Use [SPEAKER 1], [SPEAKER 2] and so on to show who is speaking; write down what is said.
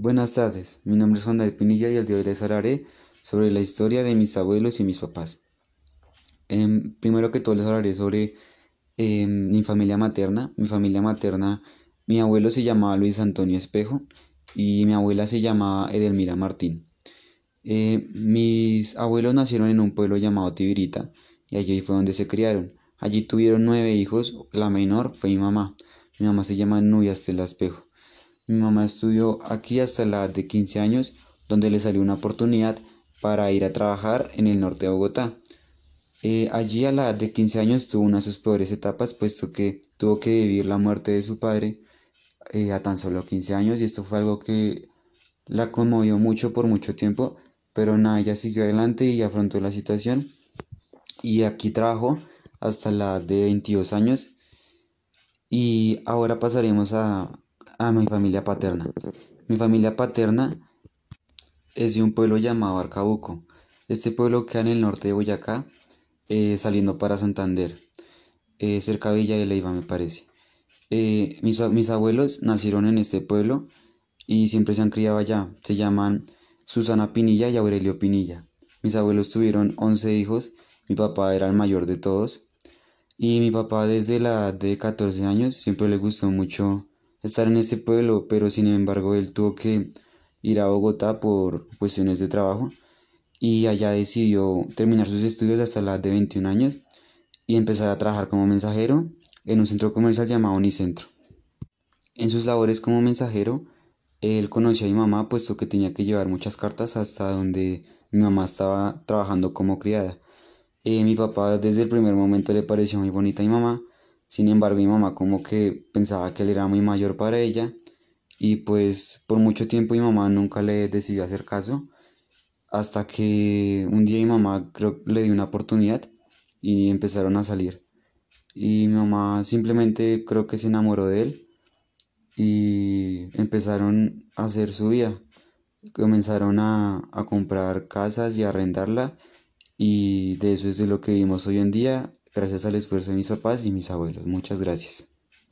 [SPEAKER 1] Buenas tardes, mi nombre es Juan David Pinilla y el día de hoy les hablaré sobre la historia de mis abuelos y mis papás. Em, primero que todo les hablaré sobre em, mi familia materna. Mi familia materna, mi abuelo se llamaba Luis Antonio Espejo y mi abuela se llamaba Edelmira Martín. Eh, mis abuelos nacieron en un pueblo llamado Tibirita y allí fue donde se criaron. Allí tuvieron nueve hijos, la menor fue mi mamá. Mi mamá se llama Nubia Estela Espejo. Mi mamá estudió aquí hasta la edad de 15 años, donde le salió una oportunidad para ir a trabajar en el norte de Bogotá. Eh, allí a la edad de 15 años tuvo una de sus peores etapas, puesto que tuvo que vivir la muerte de su padre eh, a tan solo 15 años y esto fue algo que la conmovió mucho por mucho tiempo, pero nada, ella siguió adelante y afrontó la situación y aquí trabajó hasta la edad de 22 años y ahora pasaremos a, a mi familia paterna. Mi familia paterna es de un pueblo llamado Arcabuco. Este pueblo queda en el norte de Boyacá, eh, saliendo para Santander, eh, cerca de Villa de Leiva me parece. Eh, mis, mis abuelos nacieron en este pueblo y siempre se han criado allá. Se llaman Susana Pinilla y Aurelio Pinilla. Mis abuelos tuvieron 11 hijos, mi papá era el mayor de todos. Y mi papá desde la edad de 14 años siempre le gustó mucho estar en ese pueblo, pero sin embargo él tuvo que ir a Bogotá por cuestiones de trabajo y allá decidió terminar sus estudios hasta la edad de 21 años y empezar a trabajar como mensajero en un centro comercial llamado Unicentro. En sus labores como mensajero, él conoció a mi mamá puesto que tenía que llevar muchas cartas hasta donde mi mamá estaba trabajando como criada. Eh, mi papá desde el primer momento le pareció muy bonita a mi mamá sin embargo, mi mamá como que pensaba que él era muy mayor para ella y pues por mucho tiempo mi mamá nunca le decidió hacer caso hasta que un día mi mamá creo le dio una oportunidad y empezaron a salir. Y mi mamá simplemente creo que se enamoró de él y empezaron a hacer su vida. Comenzaron a, a comprar casas y a arrendarla y de eso es de lo que vivimos hoy en día gracias al esfuerzo de mis papás y mis abuelos. Muchas gracias.